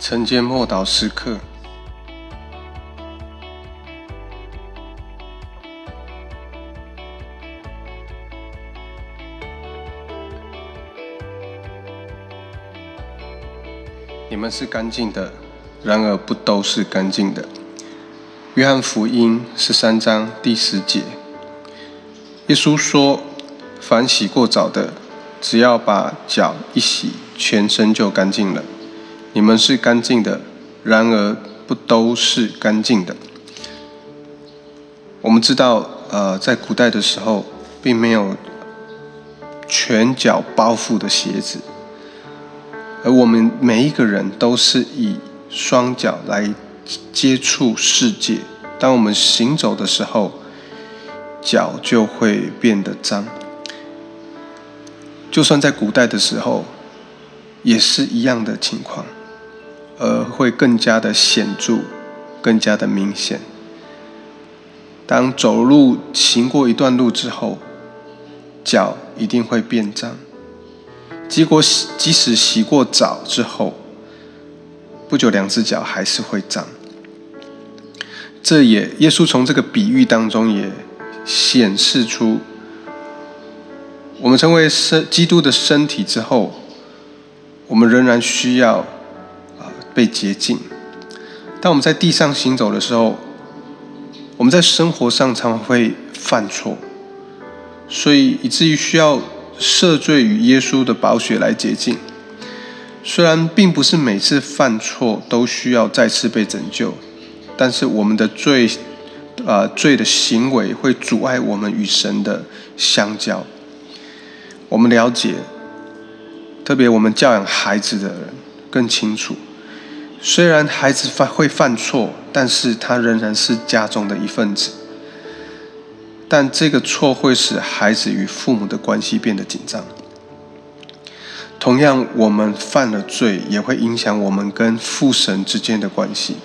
晨间默祷时刻，你们是干净的，然而不都是干净的。约翰福音十三章第十节，耶稣说：“凡洗过澡的，只要把脚一洗，全身就干净了。”你们是干净的，然而不都是干净的。我们知道，呃，在古代的时候，并没有全脚包覆的鞋子，而我们每一个人都是以双脚来接触世界。当我们行走的时候，脚就会变得脏。就算在古代的时候，也是一样的情况。而会更加的显著，更加的明显。当走路行过一段路之后，脚一定会变脏。结果洗即使洗过澡之后，不久两只脚还是会脏。这也耶稣从这个比喻当中也显示出，我们成为身基督的身体之后，我们仍然需要。被洁净。当我们在地上行走的时候，我们在生活上常会犯错，所以以至于需要赦罪与耶稣的宝血来洁净。虽然并不是每次犯错都需要再次被拯救，但是我们的罪，啊罪的行为会阻碍我们与神的相交。我们了解，特别我们教养孩子的人更清楚。虽然孩子犯会犯错，但是他仍然是家中的一份子。但这个错会使孩子与父母的关系变得紧张。同样，我们犯了罪，也会影响我们跟父神之间的关系。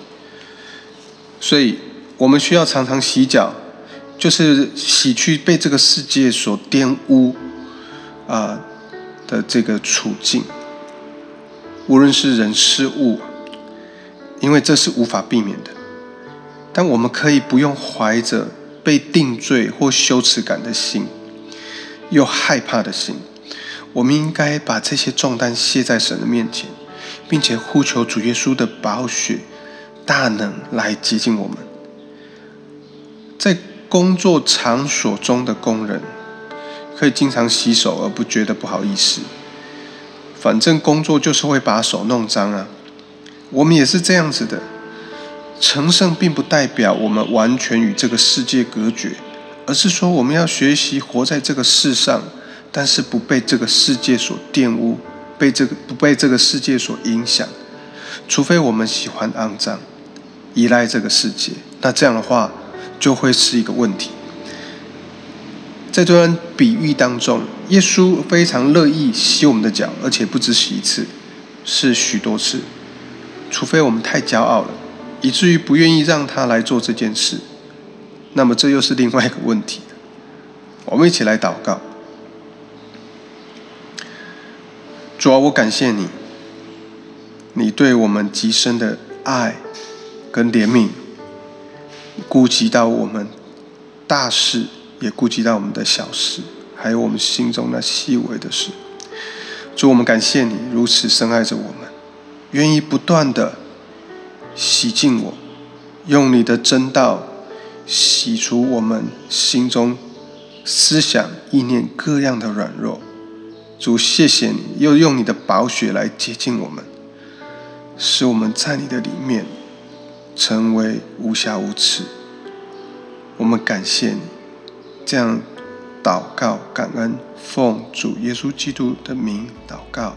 所以，我们需要常常洗脚，就是洗去被这个世界所玷污啊的这个处境，无论是人事物。因为这是无法避免的，但我们可以不用怀着被定罪或羞耻感的心，又害怕的心，我们应该把这些重担卸在神的面前，并且呼求主耶稣的宝血大能来接近我们。在工作场所中的工人，可以经常洗手而不觉得不好意思，反正工作就是会把手弄脏啊。我们也是这样子的，成圣并不代表我们完全与这个世界隔绝，而是说我们要学习活在这个世上，但是不被这个世界所玷污，被这个不被这个世界所影响。除非我们喜欢肮脏，依赖这个世界，那这样的话就会是一个问题。在这段比喻当中，耶稣非常乐意洗我们的脚，而且不止洗一次，是许多次。除非我们太骄傲了，以至于不愿意让他来做这件事，那么这又是另外一个问题。我们一起来祷告：主啊，我感谢你，你对我们极深的爱跟怜悯，顾及到我们大事，也顾及到我们的小事，还有我们心中那细微的事。主，我们感谢你如此深爱着我们。愿意不断的洗净我，用你的真道洗除我们心中思想意念各样的软弱。主，谢谢你，又用你的宝血来洁净我们，使我们在你的里面成为无瑕无疵。我们感谢你，这样祷告感恩，奉主耶稣基督的名祷告，